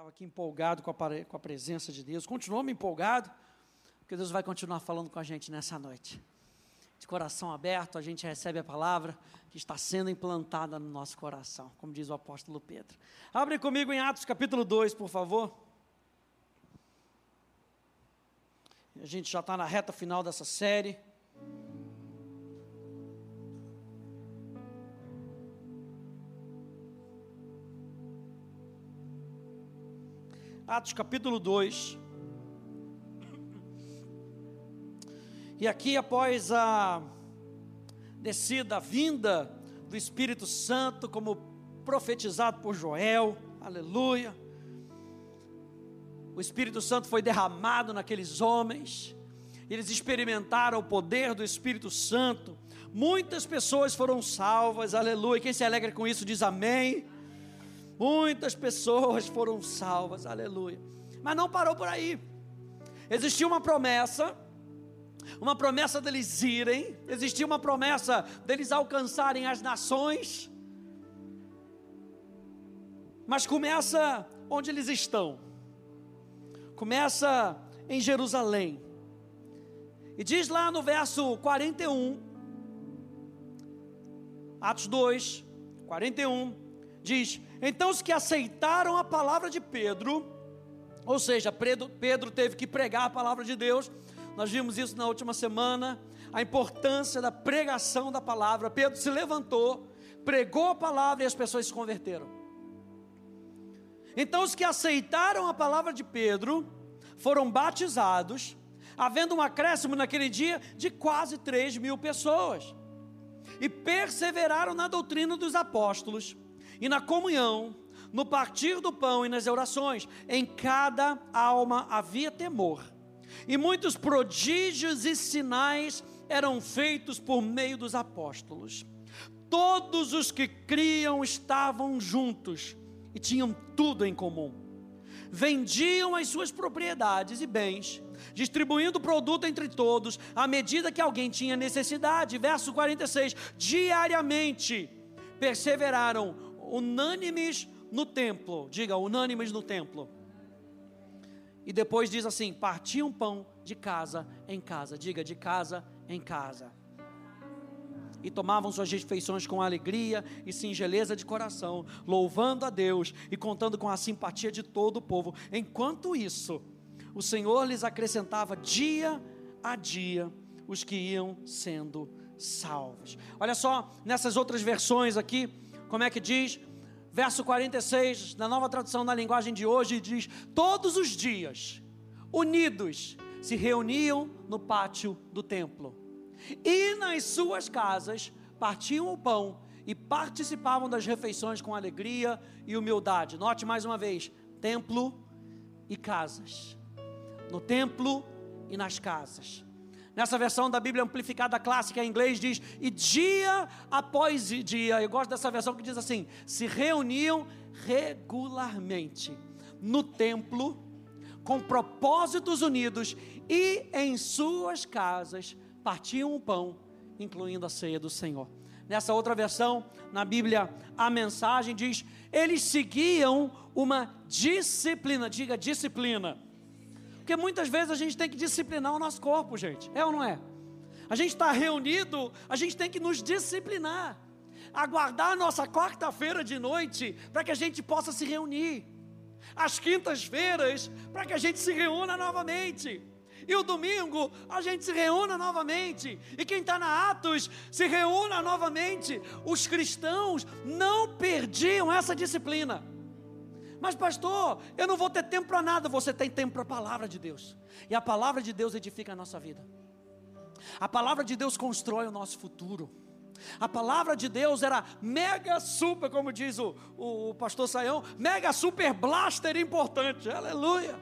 estava aqui empolgado com a, com a presença de Deus, continuou me empolgado, porque Deus vai continuar falando com a gente nessa noite. De coração aberto, a gente recebe a palavra que está sendo implantada no nosso coração, como diz o apóstolo Pedro. Abre comigo em Atos capítulo 2, por favor. A gente já está na reta final dessa série. Atos capítulo 2. E aqui, após a descida, a vinda do Espírito Santo, como profetizado por Joel, aleluia. O Espírito Santo foi derramado naqueles homens, eles experimentaram o poder do Espírito Santo, muitas pessoas foram salvas, aleluia. Quem se alegra com isso diz amém. Muitas pessoas foram salvas, aleluia. Mas não parou por aí. Existia uma promessa, uma promessa deles irem, existia uma promessa deles alcançarem as nações. Mas começa onde eles estão. Começa em Jerusalém. E diz lá no verso 41, Atos 2, 41, diz: Então os que aceitaram a palavra de Pedro, ou seja, Pedro, teve que pregar a palavra de Deus, nós vimos isso na última semana, a importância da pregação da palavra. Pedro se levantou, pregou a palavra e as pessoas se converteram. Então os que aceitaram a palavra de Pedro foram batizados, havendo um acréscimo naquele dia de quase 3 mil pessoas, e perseveraram na doutrina dos apóstolos e na comunhão, no partir do pão e nas orações, em cada alma havia temor. E muitos prodígios e sinais eram feitos por meio dos apóstolos. Todos os que criam estavam juntos e tinham tudo em comum. Vendiam as suas propriedades e bens, distribuindo o produto entre todos, à medida que alguém tinha necessidade. Verso 46: diariamente perseveraram unânimes no templo. Diga, unânimes no templo. E depois diz assim: partiam pão de casa em casa. Diga, de casa em casa. E tomavam suas refeições com alegria e singeleza de coração, louvando a Deus e contando com a simpatia de todo o povo. Enquanto isso, o Senhor lhes acrescentava dia a dia os que iam sendo salvos. Olha só, nessas outras versões aqui, como é que diz? Verso 46, na nova tradução na linguagem de hoje, diz: Todos os dias, unidos, se reuniam no pátio do templo, e nas suas casas partiam o pão e participavam das refeições com alegria e humildade. Note mais uma vez: templo e casas. No templo e nas casas. Nessa versão da Bíblia amplificada clássica em inglês diz: e dia após dia. Eu gosto dessa versão que diz assim: se reuniam regularmente no templo, com propósitos unidos, e em suas casas partiam o pão, incluindo a ceia do Senhor. Nessa outra versão, na Bíblia, a mensagem diz: eles seguiam uma disciplina, diga disciplina porque muitas vezes a gente tem que disciplinar o nosso corpo, gente. É ou não é? A gente está reunido, a gente tem que nos disciplinar. Aguardar a nossa quarta-feira de noite para que a gente possa se reunir. As quintas-feiras para que a gente se reúna novamente. E o domingo a gente se reúna novamente. E quem está na Atos se reúna novamente. Os cristãos não perdiam essa disciplina. Mas, pastor, eu não vou ter tempo para nada. Você tem tempo para a palavra de Deus. E a palavra de Deus edifica a nossa vida. A palavra de Deus constrói o nosso futuro. A palavra de Deus era mega super, como diz o, o, pastor Saião, mega super blaster importante. Aleluia.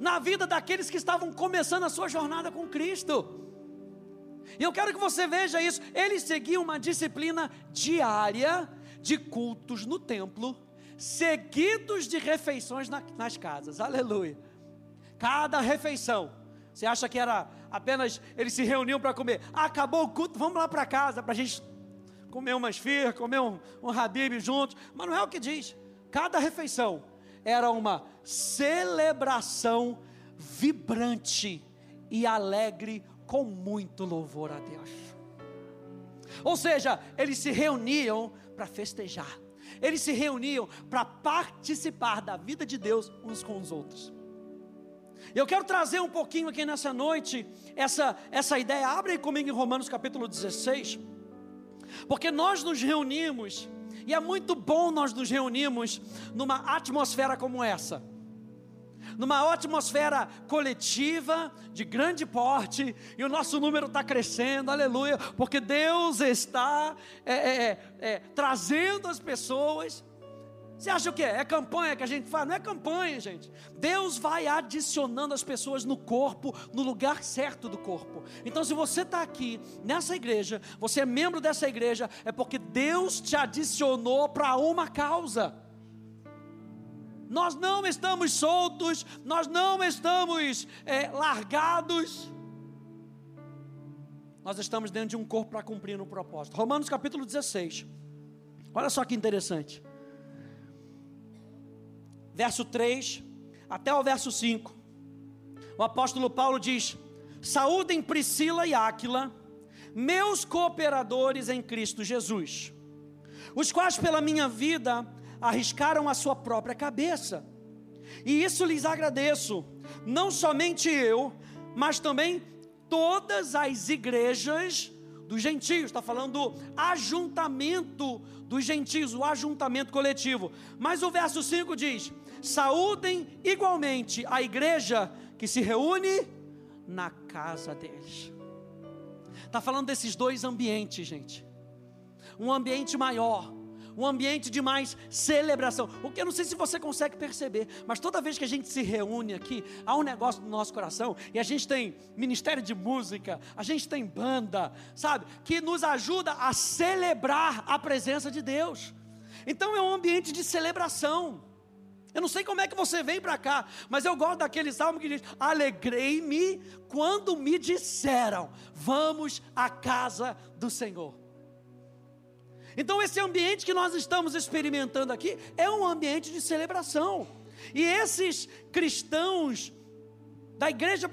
Na vida daqueles que estavam começando a sua jornada com Cristo. E eu quero que você veja isso. Eles seguiam uma disciplina diária de cultos no templo seguidos de refeições na, nas casas. Aleluia. Cada refeição. Você acha que era apenas eles se reuniam para comer? acabou o culto, vamos lá para casa para a gente comer uma esfirra, comer um, um habib juntos. Mas não é o que diz. Cada refeição era uma celebração vibrante e alegre com muito louvor a Deus. Ou seja, eles se reuniam para festejar, eles se reuniam para participar da vida de Deus uns com os outros. Eu quero trazer um pouquinho aqui nessa noite essa, essa ideia. Abre aí comigo em Romanos capítulo 16. Porque nós nos reunimos, e é muito bom nós nos reunirmos numa atmosfera como essa numa atmosfera coletiva, de grande porte, e o nosso número está crescendo, aleluia, porque Deus está é, é, é, é, trazendo as pessoas. Você acha o que? É campanha que a gente faz? Não é campanha, gente. Deus vai adicionando as pessoas no corpo, no lugar certo do corpo. Então, se você está aqui nessa igreja, você é membro dessa igreja, é porque Deus te adicionou para uma causa. Nós não estamos soltos, nós não estamos é, largados. Nós estamos dentro de um corpo para cumprir um propósito. Romanos capítulo 16. Olha só que interessante. Verso 3 até o verso 5. O apóstolo Paulo diz: Saúdem Priscila e Áquila, meus cooperadores em Cristo Jesus, os quais pela minha vida arriscaram a sua própria cabeça. E isso lhes agradeço, não somente eu, mas também todas as igrejas dos gentios, está falando do ajuntamento dos gentios, o ajuntamento coletivo. Mas o verso 5 diz: saúdem igualmente a igreja que se reúne na casa deles. Está falando desses dois ambientes, gente. Um ambiente maior, um ambiente de mais celebração. O que eu não sei se você consegue perceber, mas toda vez que a gente se reúne aqui, há um negócio no nosso coração e a gente tem ministério de música, a gente tem banda, sabe, que nos ajuda a celebrar a presença de Deus. Então é um ambiente de celebração. Eu não sei como é que você vem para cá, mas eu gosto daquele salmo que diz: Alegrei-me quando me disseram, vamos à casa do Senhor. Então, esse ambiente que nós estamos experimentando aqui é um ambiente de celebração. E esses cristãos da igreja,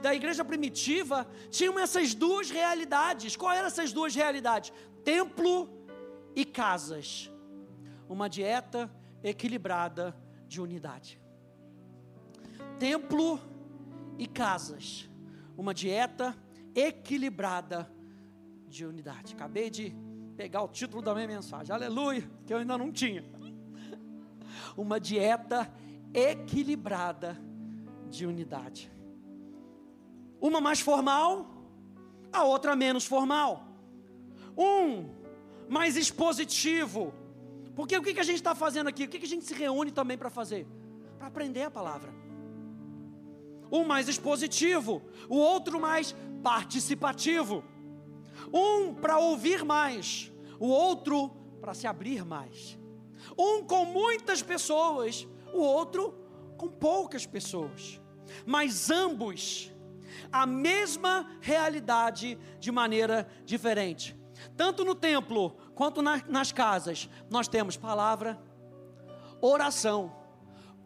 da igreja primitiva tinham essas duas realidades. Qual eram essas duas realidades? Templo e casas. Uma dieta equilibrada de unidade. Templo e casas. Uma dieta equilibrada de unidade. Acabei de pegar o título da minha mensagem, aleluia, que eu ainda não tinha. Uma dieta equilibrada de unidade. Uma mais formal, a outra menos formal. Um mais expositivo. Porque o que, a gente está fazendo aqui? O que, que a gente se reúne também para fazer? Para aprender a palavra. Um mais expositivo, o outro mais participativo. Um para ouvir mais, o outro para se abrir mais. Um com muitas pessoas, o outro com poucas pessoas. Mas ambos a mesma realidade de maneira diferente. Tanto no templo quanto na, nas casas, nós temos palavra, oração,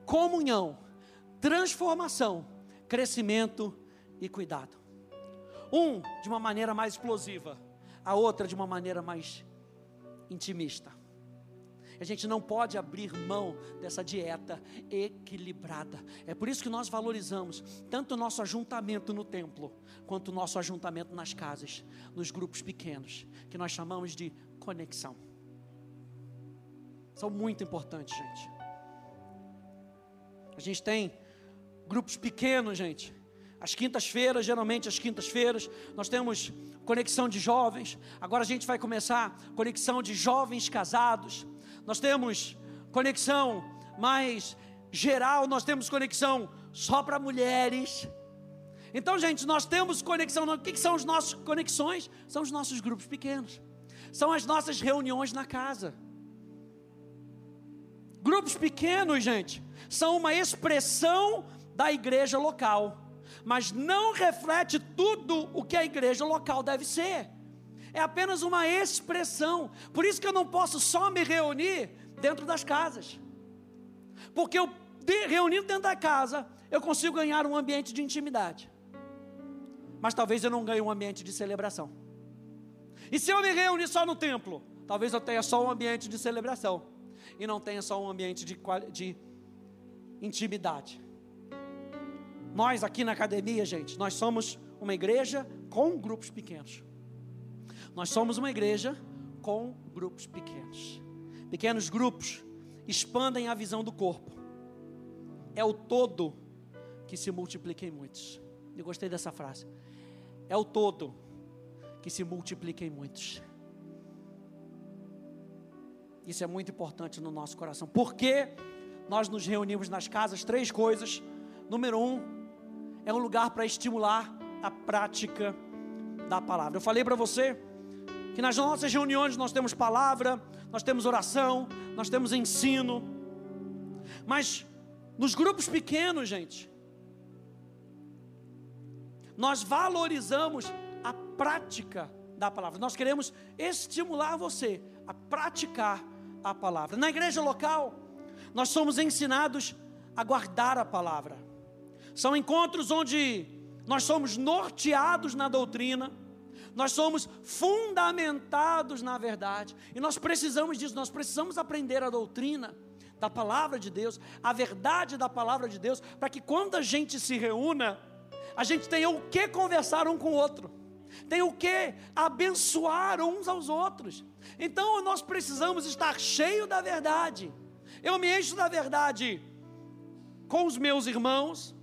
comunhão, transformação, crescimento e cuidado. Um de uma maneira mais explosiva, a outra de uma maneira mais intimista. A gente não pode abrir mão dessa dieta equilibrada. É por isso que nós valorizamos tanto o nosso ajuntamento no templo, quanto o nosso ajuntamento nas casas, nos grupos pequenos, que nós chamamos de conexão. São muito importantes, gente. A gente tem grupos pequenos, gente. As quintas-feiras, geralmente as quintas-feiras, nós temos conexão de jovens. Agora a gente vai começar conexão de jovens casados. Nós temos conexão mais geral, nós temos conexão só para mulheres. Então, gente, nós temos conexão. O que, que são as nossas conexões? São os nossos grupos pequenos. São as nossas reuniões na casa. Grupos pequenos, gente, são uma expressão da igreja local mas não reflete tudo o que a igreja local deve ser. É apenas uma expressão. Por isso que eu não posso só me reunir dentro das casas. Porque eu reunindo dentro da casa, eu consigo ganhar um ambiente de intimidade. Mas talvez eu não ganhe um ambiente de celebração. E se eu me reunir só no templo, talvez eu tenha só um ambiente de celebração e não tenha só um ambiente de, de intimidade. Nós aqui na academia, gente, nós somos uma igreja com grupos pequenos. Nós somos uma igreja com grupos pequenos. Pequenos grupos expandem a visão do corpo. É o todo que se multiplica em muitos. Eu gostei dessa frase. É o todo que se multiplica em muitos. Isso é muito importante no nosso coração. Porque nós nos reunimos nas casas? Três coisas. Número um, é um lugar para estimular a prática da palavra. Eu falei para você que nas nossas reuniões nós temos palavra, nós temos oração, nós temos ensino. Mas nos grupos pequenos, gente, nós valorizamos a prática da palavra. Nós queremos estimular você a praticar a palavra. Na igreja local, nós somos ensinados a guardar a palavra. São encontros onde nós somos norteados na doutrina, nós somos fundamentados na verdade, e nós precisamos disso, nós precisamos aprender a doutrina da palavra de Deus, a verdade da palavra de Deus, para que quando a gente se reúna, a gente tenha o que conversar um com o outro, tem o que abençoar uns aos outros. Então nós precisamos estar cheio da verdade. Eu me encho da verdade com os meus irmãos,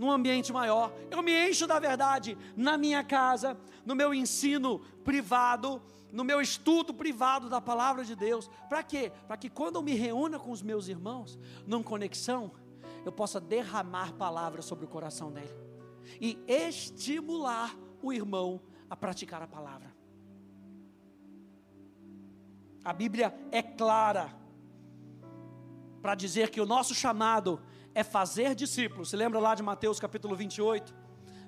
num ambiente maior. Eu me encho da verdade na minha casa, no meu ensino privado, no meu estudo privado da palavra de Deus. Para quê? Para que quando eu me reúna com os meus irmãos, numa conexão, eu possa derramar palavras sobre o coração dele e estimular o irmão a praticar a palavra. A Bíblia é clara para dizer que o nosso chamado é fazer discípulos. Se lembra lá de Mateus capítulo 28,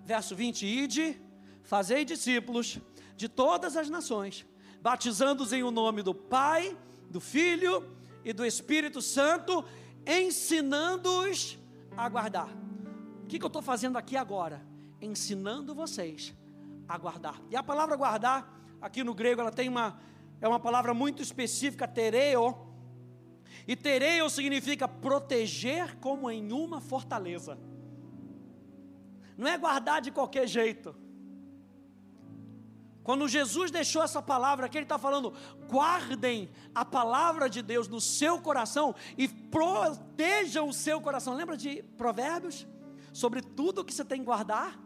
verso 20: Ide, fazei discípulos de todas as nações, batizando-os em o nome do Pai, do Filho e do Espírito Santo, ensinando-os a guardar. O que, que eu estou fazendo aqui agora? Ensinando vocês a guardar. E a palavra guardar, aqui no grego, ela tem uma, é uma palavra muito específica, tereo, e tereu significa proteger como em uma fortaleza. Não é guardar de qualquer jeito. Quando Jesus deixou essa palavra aqui, Ele está falando: guardem a palavra de Deus no seu coração e protejam o seu coração. Lembra de Provérbios? Sobre tudo que você tem que guardar?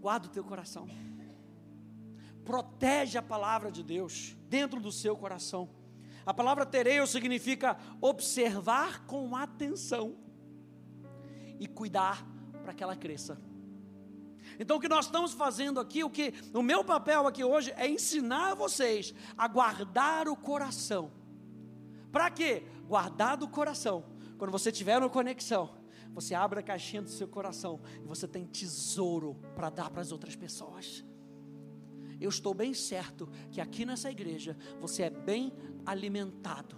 Guarda o teu coração. Protege a palavra de Deus dentro do seu coração. A palavra tereu significa observar com atenção e cuidar para que ela cresça. Então o que nós estamos fazendo aqui, o que o meu papel aqui hoje é ensinar vocês a guardar o coração. Para quê? Guardar do coração. Quando você tiver uma conexão, você abre a caixinha do seu coração e você tem tesouro para dar para as outras pessoas. Eu estou bem certo que aqui nessa igreja você é bem alimentado,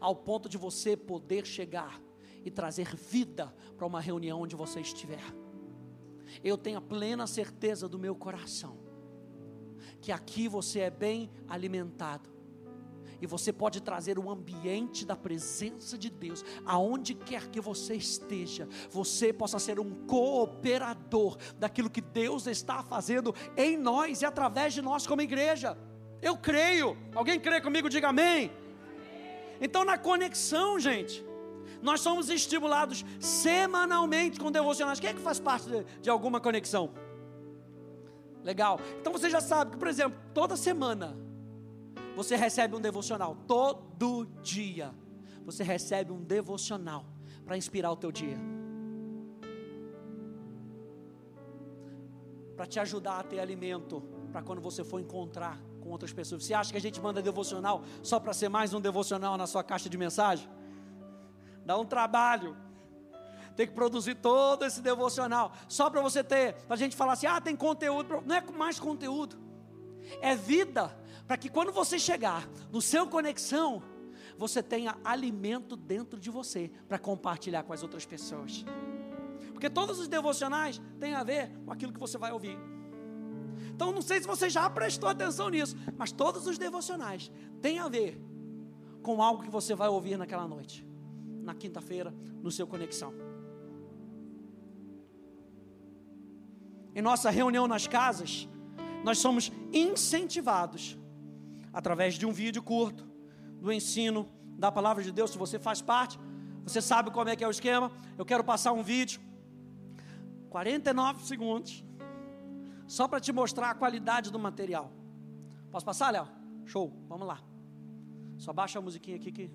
ao ponto de você poder chegar e trazer vida para uma reunião onde você estiver. Eu tenho a plena certeza do meu coração que aqui você é bem alimentado e você pode trazer um ambiente da presença de Deus, aonde quer que você esteja, você possa ser um cooperador daquilo que Deus está fazendo em nós e através de nós como igreja. Eu creio. Alguém crê comigo? Diga amém. Então, na conexão, gente, nós somos estimulados semanalmente com devocionais. Quem é que faz parte de, de alguma conexão? Legal. Então você já sabe que, por exemplo, toda semana você recebe um devocional todo dia. Você recebe um devocional para inspirar o teu dia. Para te ajudar a ter alimento para quando você for encontrar com outras pessoas. Você acha que a gente manda devocional só para ser mais um devocional na sua caixa de mensagem? Dá um trabalho. Tem que produzir todo esse devocional só para você ter, para a gente falar assim: "Ah, tem conteúdo". Não é mais conteúdo. É vida para que quando você chegar no seu conexão, você tenha alimento dentro de você para compartilhar com as outras pessoas. Porque todos os devocionais têm a ver com aquilo que você vai ouvir. Então, não sei se você já prestou atenção nisso, mas todos os devocionais têm a ver com algo que você vai ouvir naquela noite, na quinta-feira, no seu conexão. Em nossa reunião nas casas, nós somos incentivados através de um vídeo curto, do ensino da palavra de Deus. Se você faz parte, você sabe como é que é o esquema. Eu quero passar um vídeo, 49 segundos, só para te mostrar a qualidade do material. Posso passar, Léo? Show, vamos lá. Só baixa a musiquinha aqui que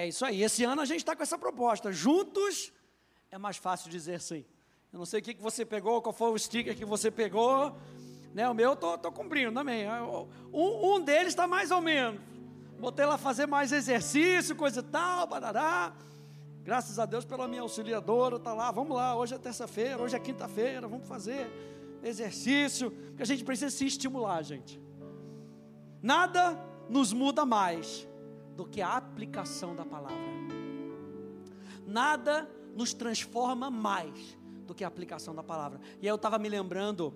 É isso aí. Esse ano a gente está com essa proposta. Juntos é mais fácil dizer sim. Eu não sei o que, que você pegou, qual foi o sticker que você pegou. Né, o meu eu tô, tô cumprindo também. Um, um deles está mais ou menos. Botei lá fazer mais exercício, coisa e tal, barará. Graças a Deus pela minha auxiliadora, tá lá, vamos lá, hoje é terça-feira, hoje é quinta-feira, vamos fazer exercício, porque a gente precisa se estimular, gente. Nada nos muda mais do que a aplicação da palavra. Nada nos transforma mais do que a aplicação da palavra. E aí eu estava me lembrando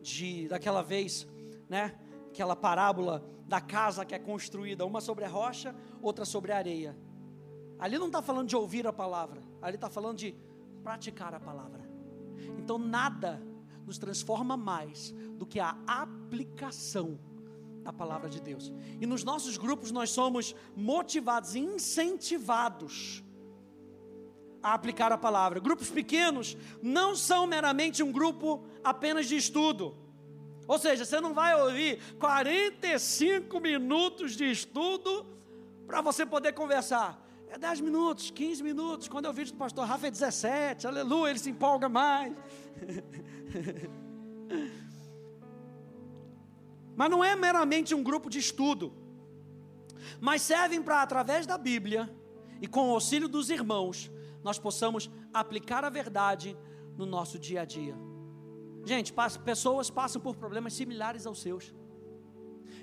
de daquela vez, né? Aquela parábola da casa que é construída, uma sobre a rocha, outra sobre a areia. Ali não está falando de ouvir a palavra, ali está falando de praticar a palavra. Então nada nos transforma mais do que a aplicação da palavra de Deus. E nos nossos grupos nós somos motivados, incentivados a aplicar a palavra. Grupos pequenos não são meramente um grupo apenas de estudo. Ou seja, você não vai ouvir 45 minutos de estudo para você poder conversar. É 10 minutos, 15 minutos. Quando eu vídeo do pastor Rafa é 17, aleluia, ele se empolga mais. Mas não é meramente um grupo de estudo, mas servem para, através da Bíblia e com o auxílio dos irmãos, nós possamos aplicar a verdade no nosso dia a dia. Gente, pessoas passam por problemas similares aos seus.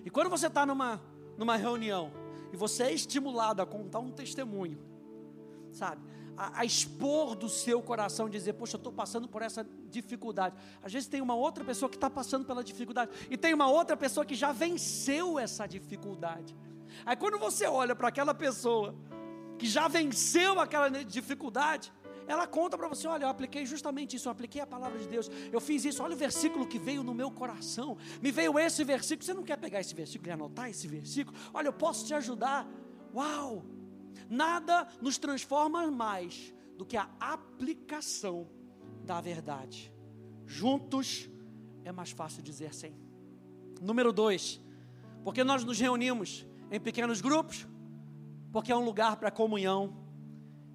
E quando você está numa, numa reunião e você é estimulado a contar um testemunho, sabe? A, a expor do seu coração, dizer, poxa, eu estou passando por essa dificuldade. Às vezes tem uma outra pessoa que está passando pela dificuldade, e tem uma outra pessoa que já venceu essa dificuldade. Aí quando você olha para aquela pessoa que já venceu aquela dificuldade, ela conta para você: olha, eu apliquei justamente isso, eu apliquei a palavra de Deus, eu fiz isso, olha o versículo que veio no meu coração, me veio esse versículo. Você não quer pegar esse versículo e anotar esse versículo? Olha, eu posso te ajudar. Uau! Nada nos transforma mais do que a aplicação da verdade. Juntos é mais fácil dizer sim. Número dois, porque nós nos reunimos em pequenos grupos, porque é um lugar para comunhão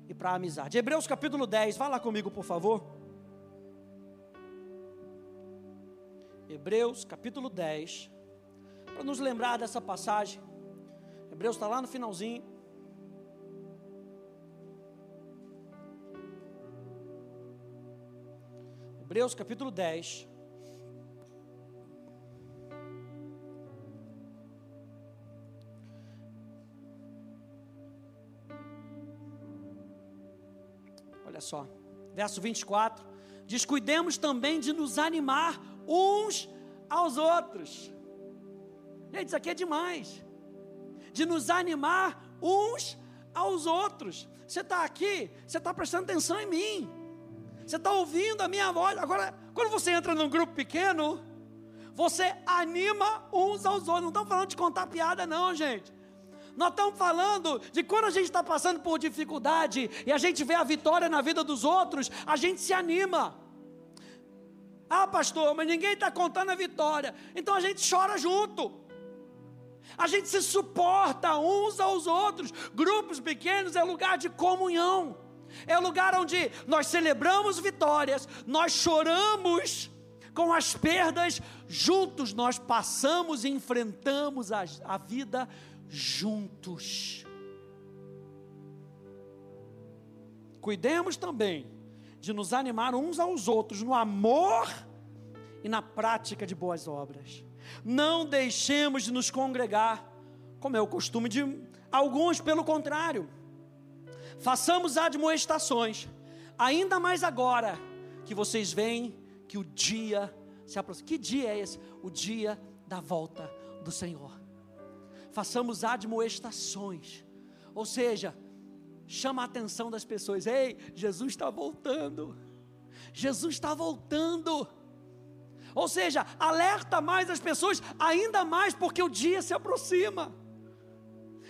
e para amizade. Hebreus capítulo 10, vá lá comigo, por favor. Hebreus capítulo 10, para nos lembrar dessa passagem. Hebreus está lá no finalzinho. Hebreus capítulo 10. Olha só, verso 24: Descuidemos também de nos animar uns aos outros. Gente, isso aqui é demais. De nos animar uns aos outros. Você está aqui, você está prestando atenção em mim. Você está ouvindo a minha voz. Agora, quando você entra num grupo pequeno, você anima uns aos outros. Não estamos falando de contar piada, não, gente. Nós estamos falando de quando a gente está passando por dificuldade e a gente vê a vitória na vida dos outros, a gente se anima. Ah, pastor, mas ninguém está contando a vitória. Então a gente chora junto. A gente se suporta uns aos outros. Grupos pequenos é lugar de comunhão. É lugar onde nós celebramos vitórias, nós choramos com as perdas, juntos nós passamos e enfrentamos a, a vida juntos. Cuidemos também de nos animar uns aos outros no amor e na prática de boas obras. Não deixemos de nos congregar, como é o costume de alguns, pelo contrário. Façamos admoestações, ainda mais agora que vocês veem que o dia se aproxima. Que dia é esse? O dia da volta do Senhor. Façamos admoestações, ou seja, chama a atenção das pessoas: ei, Jesus está voltando, Jesus está voltando. Ou seja, alerta mais as pessoas, ainda mais porque o dia se aproxima.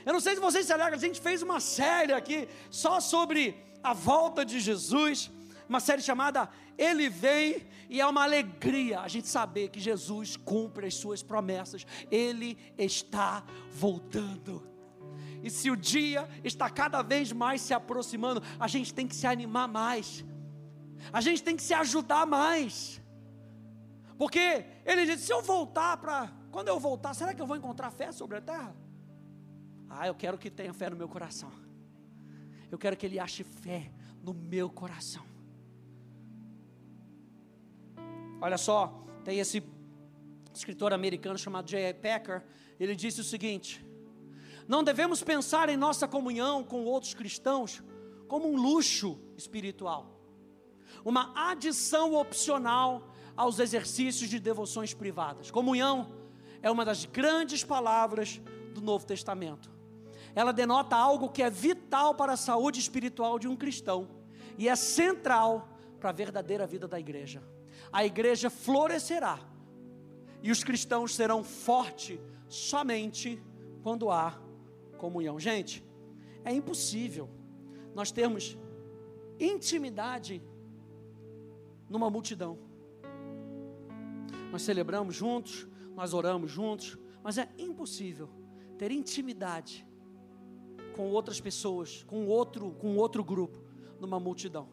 Eu não sei se vocês se alegram, a gente fez uma série aqui só sobre a volta de Jesus, uma série chamada Ele Vem, e é uma alegria a gente saber que Jesus cumpre as suas promessas, Ele está voltando. E se o dia está cada vez mais se aproximando, a gente tem que se animar mais, a gente tem que se ajudar mais. Porque ele disse: se eu voltar para. Quando eu voltar, será que eu vou encontrar fé sobre a terra? Ah, eu quero que tenha fé no meu coração. Eu quero que ele ache fé no meu coração. Olha só, tem esse escritor americano chamado J.I. Packer. Ele disse o seguinte: Não devemos pensar em nossa comunhão com outros cristãos como um luxo espiritual, uma adição opcional aos exercícios de devoções privadas. Comunhão é uma das grandes palavras do Novo Testamento. Ela denota algo que é vital para a saúde espiritual de um cristão e é central para a verdadeira vida da igreja. A igreja florescerá e os cristãos serão fortes somente quando há comunhão. Gente, é impossível nós termos intimidade numa multidão nós celebramos juntos, nós oramos juntos, mas é impossível ter intimidade com outras pessoas, com outro, com outro grupo, numa multidão.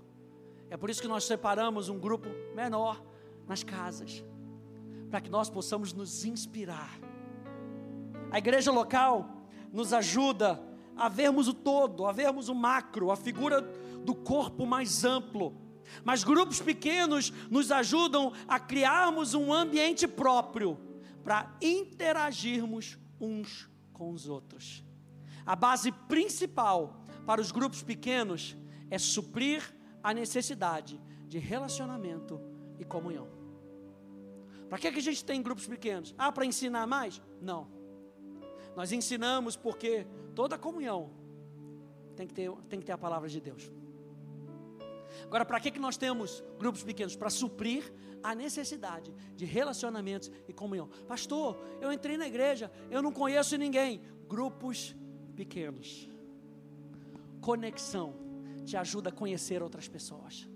É por isso que nós separamos um grupo menor nas casas, para que nós possamos nos inspirar. A igreja local nos ajuda a vermos o todo, a vermos o macro, a figura do corpo mais amplo. Mas grupos pequenos nos ajudam a criarmos um ambiente próprio para interagirmos uns com os outros. A base principal para os grupos pequenos é suprir a necessidade de relacionamento e comunhão. Para que, que a gente tem grupos pequenos? Ah, para ensinar mais? Não. Nós ensinamos porque toda comunhão tem que ter, tem que ter a palavra de Deus. Agora, para que, que nós temos grupos pequenos? Para suprir a necessidade de relacionamentos e comunhão. Pastor, eu entrei na igreja, eu não conheço ninguém. Grupos pequenos. Conexão te ajuda a conhecer outras pessoas.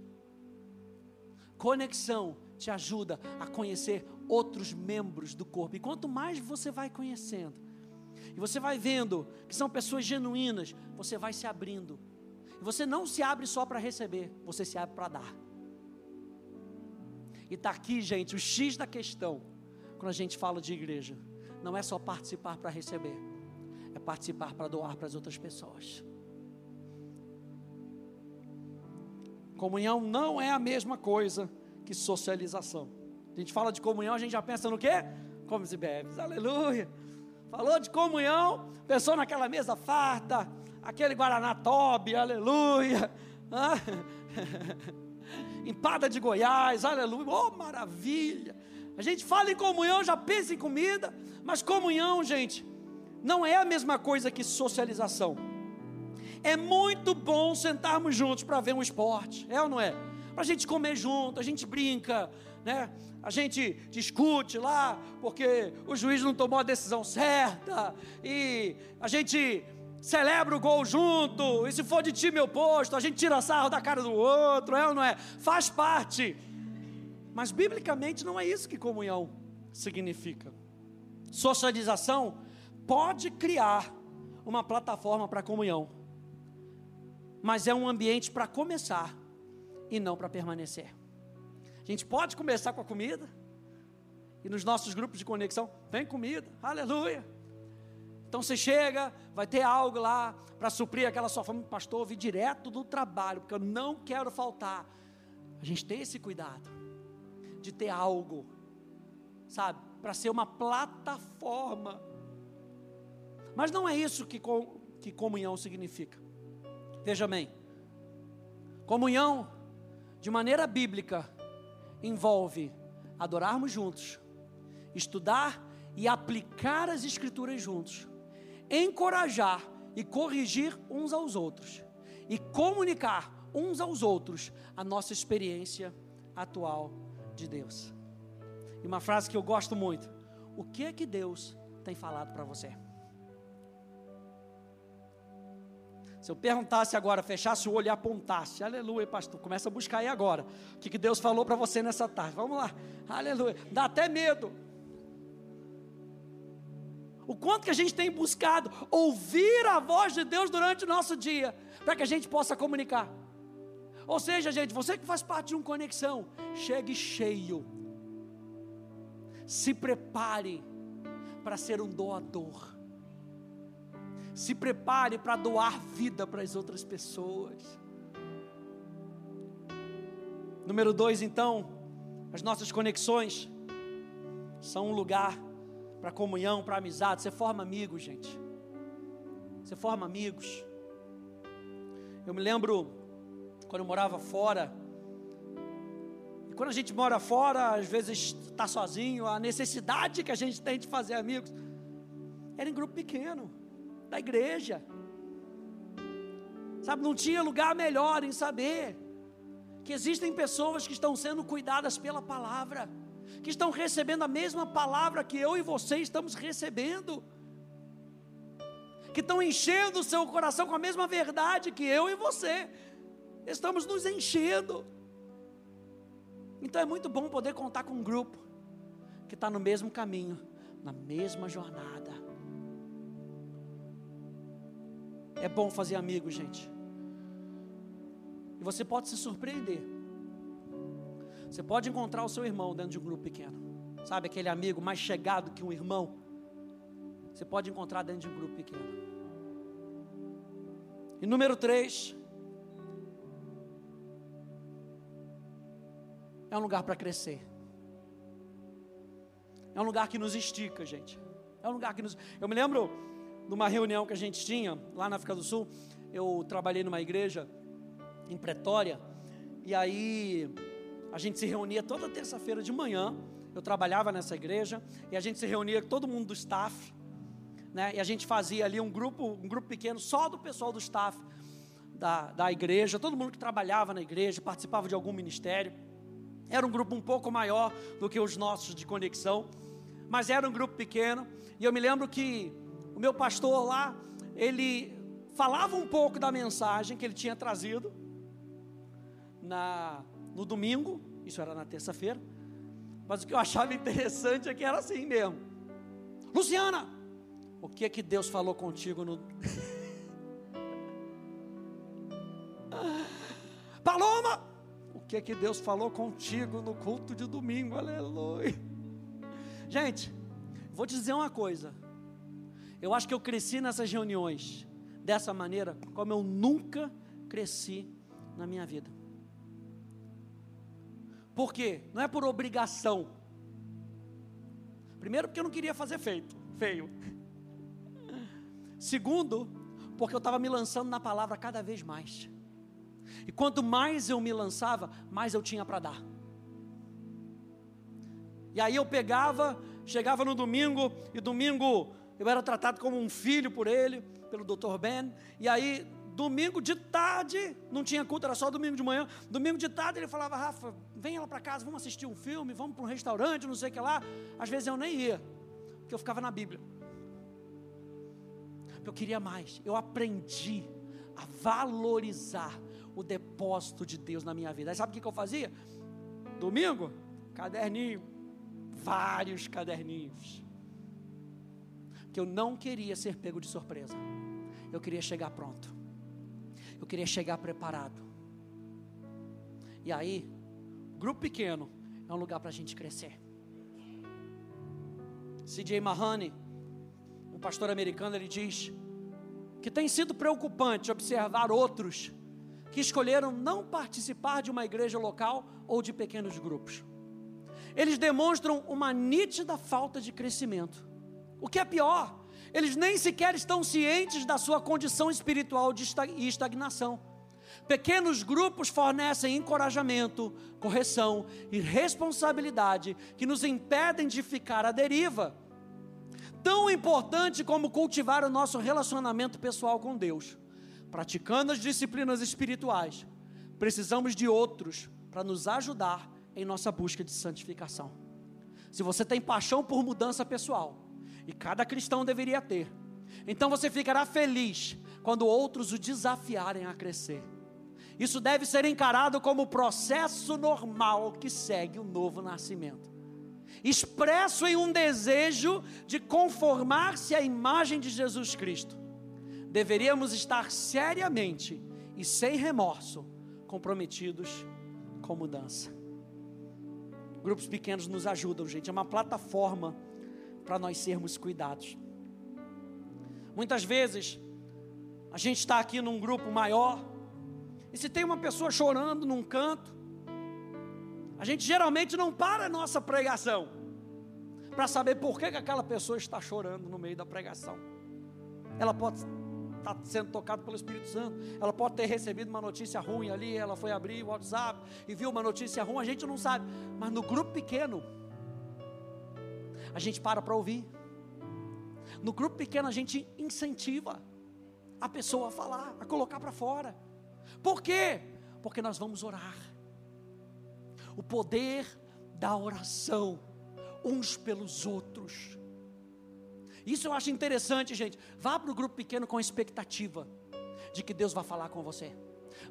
Conexão te ajuda a conhecer outros membros do corpo. E quanto mais você vai conhecendo, e você vai vendo que são pessoas genuínas, você vai se abrindo e você não se abre só para receber, você se abre para dar. E está aqui, gente, o X da questão, quando a gente fala de igreja. Não é só participar para receber, é participar para doar para as outras pessoas. Comunhão não é a mesma coisa que socialização. A gente fala de comunhão, a gente já pensa no quê? Comes e bebes, aleluia. Falou de comunhão, pensou naquela mesa farta, aquele Guaraná Toby, aleluia. Ah, empada de Goiás, aleluia, oh maravilha. A gente fala em comunhão, já pensa em comida, mas comunhão, gente, não é a mesma coisa que socialização. É muito bom sentarmos juntos para ver um esporte, é ou não é? Para a gente comer junto, a gente brinca, né? A gente discute lá porque o juiz não tomou a decisão certa e a gente celebra o gol junto, e se for de time oposto, a gente tira sarro da cara do outro, é ou não é? Faz parte. Mas biblicamente não é isso que comunhão significa. Socialização pode criar uma plataforma para comunhão, mas é um ambiente para começar e não para permanecer. A gente pode começar com a comida, e nos nossos grupos de conexão, tem comida, aleluia. Então você chega, vai ter algo lá para suprir aquela sua fome, pastor, eu vim direto do trabalho, porque eu não quero faltar. A gente tem esse cuidado de ter algo, sabe, para ser uma plataforma. Mas não é isso que, que comunhão significa. Veja bem, comunhão, de maneira bíblica, envolve adorarmos juntos, estudar e aplicar as Escrituras juntos encorajar e corrigir uns aos outros e comunicar uns aos outros a nossa experiência atual de Deus. E uma frase que eu gosto muito: O que é que Deus tem falado para você? Se eu perguntasse agora, fechasse o olho e apontasse, aleluia, pastor, começa a buscar aí agora. O que, que Deus falou para você nessa tarde? Vamos lá, aleluia. Dá até medo. O quanto que a gente tem buscado ouvir a voz de Deus durante o nosso dia, para que a gente possa comunicar. Ou seja, gente, você que faz parte de um conexão, chegue cheio. Se prepare para ser um doador. Se prepare para doar vida para as outras pessoas. Número dois, então, as nossas conexões são um lugar para comunhão, para amizade. Você forma amigos, gente. Você forma amigos. Eu me lembro quando eu morava fora. E quando a gente mora fora, às vezes está sozinho, a necessidade que a gente tem de fazer amigos era em grupo pequeno, da igreja. Sabe, não tinha lugar melhor em saber que existem pessoas que estão sendo cuidadas pela palavra que estão recebendo a mesma palavra que eu e você estamos recebendo, que estão enchendo o seu coração com a mesma verdade que eu e você estamos nos enchendo. Então é muito bom poder contar com um grupo que está no mesmo caminho, na mesma jornada. É bom fazer amigos, gente. E você pode se surpreender você pode encontrar o seu irmão dentro de um grupo pequeno. Sabe aquele amigo mais chegado que um irmão? Você pode encontrar dentro de um grupo pequeno. E número três, é um lugar para crescer. É um lugar que nos estica, gente. É um lugar que nos. Eu me lembro de uma reunião que a gente tinha lá na África do Sul. Eu trabalhei numa igreja em Pretória. E aí a gente se reunia toda terça-feira de manhã. Eu trabalhava nessa igreja e a gente se reunia todo mundo do staff, né? E a gente fazia ali um grupo, um grupo pequeno só do pessoal do staff da, da igreja, todo mundo que trabalhava na igreja, participava de algum ministério. Era um grupo um pouco maior do que os nossos de conexão, mas era um grupo pequeno. E eu me lembro que o meu pastor lá, ele falava um pouco da mensagem que ele tinha trazido na no domingo, isso era na terça-feira, mas o que eu achava interessante é que era assim mesmo. Luciana, o que é que Deus falou contigo no. Paloma, o que é que Deus falou contigo no culto de domingo? Aleluia. Gente, vou te dizer uma coisa. Eu acho que eu cresci nessas reuniões dessa maneira como eu nunca cresci na minha vida. Por quê? Não é por obrigação. Primeiro, porque eu não queria fazer feito, feio. Segundo, porque eu estava me lançando na palavra cada vez mais. E quanto mais eu me lançava, mais eu tinha para dar. E aí eu pegava, chegava no domingo, e domingo eu era tratado como um filho por ele, pelo Dr. Ben. E aí domingo de tarde, não tinha culto, era só domingo de manhã. Domingo de tarde ele falava: Rafa, vem lá para casa, vamos assistir um filme, vamos para um restaurante, não sei o que lá. Às vezes eu nem ia, porque eu ficava na Bíblia. Eu queria mais. Eu aprendi a valorizar o depósito de Deus na minha vida. Aí sabe o que eu fazia? Domingo, caderninho, vários caderninhos. Que eu não queria ser pego de surpresa. Eu queria chegar pronto. Eu queria chegar preparado. E aí, grupo pequeno é um lugar para a gente crescer. C.J. Mahoney, um pastor americano, ele diz que tem sido preocupante observar outros que escolheram não participar de uma igreja local ou de pequenos grupos. Eles demonstram uma nítida falta de crescimento. O que é pior, eles nem sequer estão cientes da sua condição espiritual de estagnação. Pequenos grupos fornecem encorajamento, correção e responsabilidade que nos impedem de ficar à deriva. Tão importante como cultivar o nosso relacionamento pessoal com Deus, praticando as disciplinas espirituais, precisamos de outros para nos ajudar em nossa busca de santificação. Se você tem paixão por mudança pessoal, e cada cristão deveria ter. Então você ficará feliz quando outros o desafiarem a crescer. Isso deve ser encarado como o processo normal que segue o novo nascimento. Expresso em um desejo de conformar-se à imagem de Jesus Cristo. Deveríamos estar seriamente e sem remorso comprometidos com mudança. Grupos pequenos nos ajudam, gente. É uma plataforma para nós sermos cuidados. Muitas vezes, a gente está aqui num grupo maior, e se tem uma pessoa chorando num canto, a gente geralmente não para a nossa pregação para saber por que, que aquela pessoa está chorando no meio da pregação. Ela pode estar sendo tocada pelo Espírito Santo, ela pode ter recebido uma notícia ruim ali, ela foi abrir o WhatsApp e viu uma notícia ruim, a gente não sabe, mas no grupo pequeno, a gente para para ouvir. No grupo pequeno a gente incentiva a pessoa a falar, a colocar para fora. Por quê? Porque nós vamos orar. O poder da oração uns pelos outros. Isso eu acho interessante, gente. Vá para o grupo pequeno com expectativa de que Deus vai falar com você.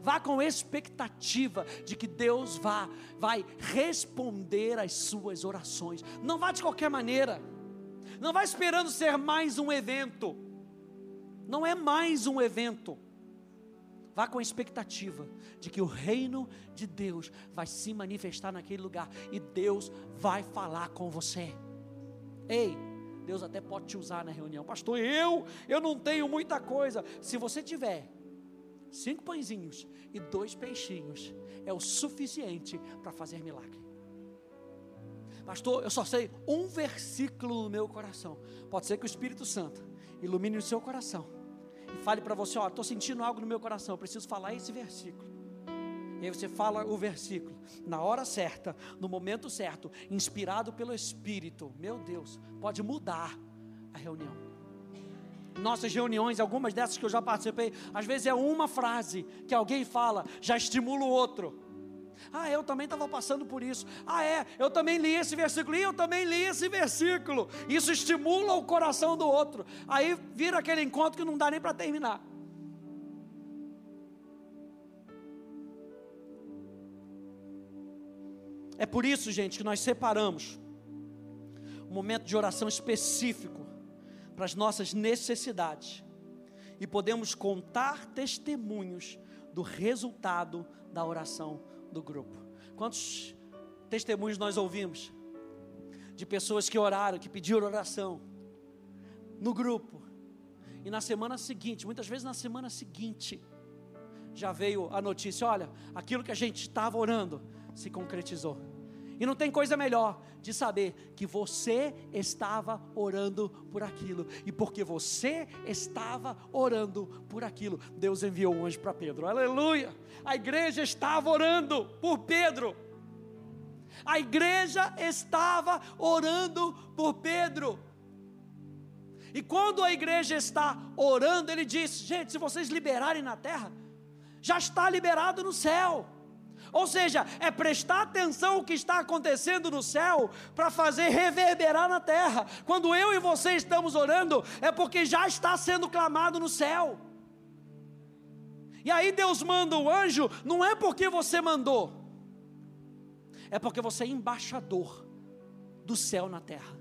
Vá com expectativa de que Deus vá, vai responder às suas orações. Não vá de qualquer maneira. Não vá esperando ser mais um evento. Não é mais um evento. Vá com a expectativa de que o reino de Deus vai se manifestar naquele lugar e Deus vai falar com você. Ei, Deus até pode te usar na reunião. Pastor, eu, eu não tenho muita coisa. Se você tiver, cinco pãezinhos e dois peixinhos é o suficiente para fazer milagre. Pastor, eu só sei um versículo no meu coração. Pode ser que o Espírito Santo ilumine o seu coração e fale para você: Ó, estou sentindo algo no meu coração, preciso falar esse versículo. E aí você fala o versículo, na hora certa, no momento certo, inspirado pelo Espírito. Meu Deus, pode mudar a reunião nossas reuniões, algumas dessas que eu já participei, às vezes é uma frase que alguém fala, já estimula o outro. Ah, eu também estava passando por isso. Ah, é, eu também li esse versículo. E eu também li esse versículo. Isso estimula o coração do outro. Aí vira aquele encontro que não dá nem para terminar. É por isso, gente, que nós separamos um momento de oração específico para as nossas necessidades e podemos contar testemunhos do resultado da oração do grupo. Quantos testemunhos nós ouvimos de pessoas que oraram, que pediram oração no grupo e na semana seguinte, muitas vezes na semana seguinte, já veio a notícia: olha, aquilo que a gente estava orando se concretizou. E não tem coisa melhor de saber que você estava orando por aquilo. E porque você estava orando por aquilo, Deus enviou um anjo para Pedro. Aleluia! A igreja estava orando por Pedro. A igreja estava orando por Pedro. E quando a igreja está orando, ele diz: gente, se vocês liberarem na terra, já está liberado no céu. Ou seja, é prestar atenção ao que está acontecendo no céu para fazer reverberar na terra. Quando eu e você estamos orando, é porque já está sendo clamado no céu. E aí Deus manda o anjo, não é porque você mandou, é porque você é embaixador do céu na terra.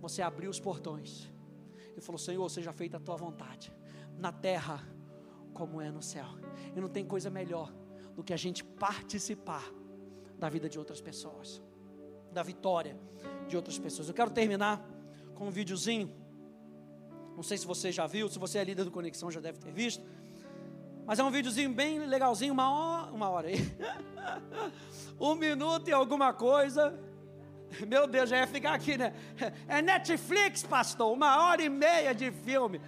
Você abriu os portões e falou: Senhor, seja feita a tua vontade, na terra como é no céu. E não tem coisa melhor do que a gente participar da vida de outras pessoas, da vitória de outras pessoas. Eu quero terminar com um videozinho. Não sei se você já viu, se você é líder do Conexão já deve ter visto. Mas é um videozinho bem legalzinho, uma hora, uma hora aí. um minuto e alguma coisa. Meu Deus, já ia ficar aqui, né? É Netflix, pastor, uma hora e meia de filme.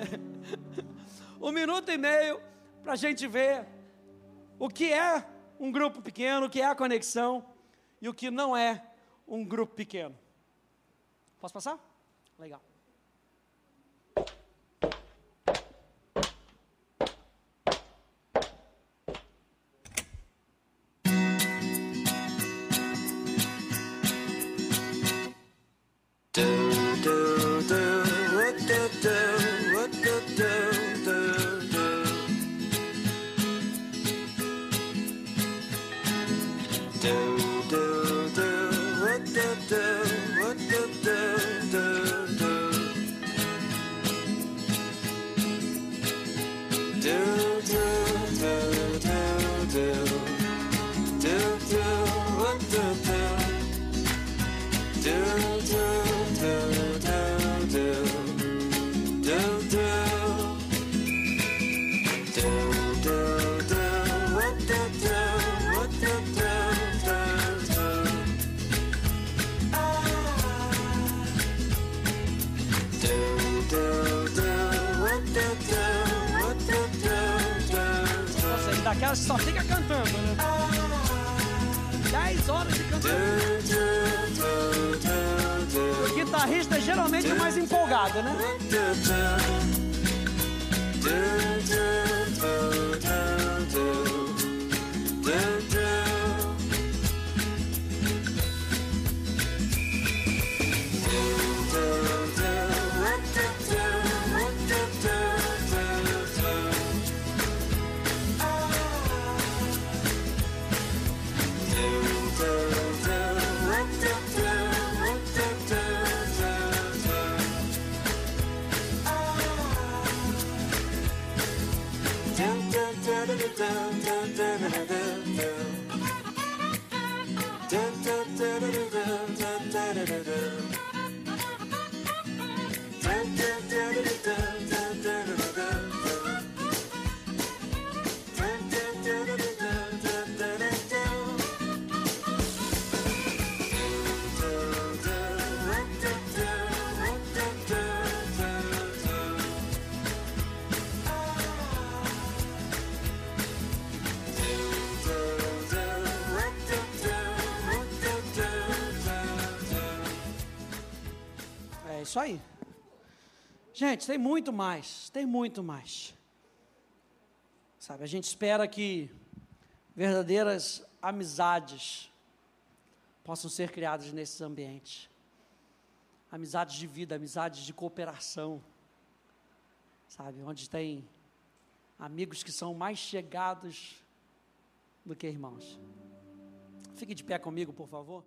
um minuto e meio para a gente ver o que é um grupo pequeno, o que é a conexão e o que não é um grupo pequeno. Posso passar? Legal. Que só fica cantando, né? Dez horas de cantar. O guitarrista é geralmente o mais empolgado, né? da da da da. Isso aí. Gente, tem muito mais, tem muito mais. Sabe, a gente espera que verdadeiras amizades possam ser criadas nesses ambientes. Amizades de vida, amizades de cooperação. Sabe, onde tem amigos que são mais chegados do que irmãos. Fique de pé comigo, por favor.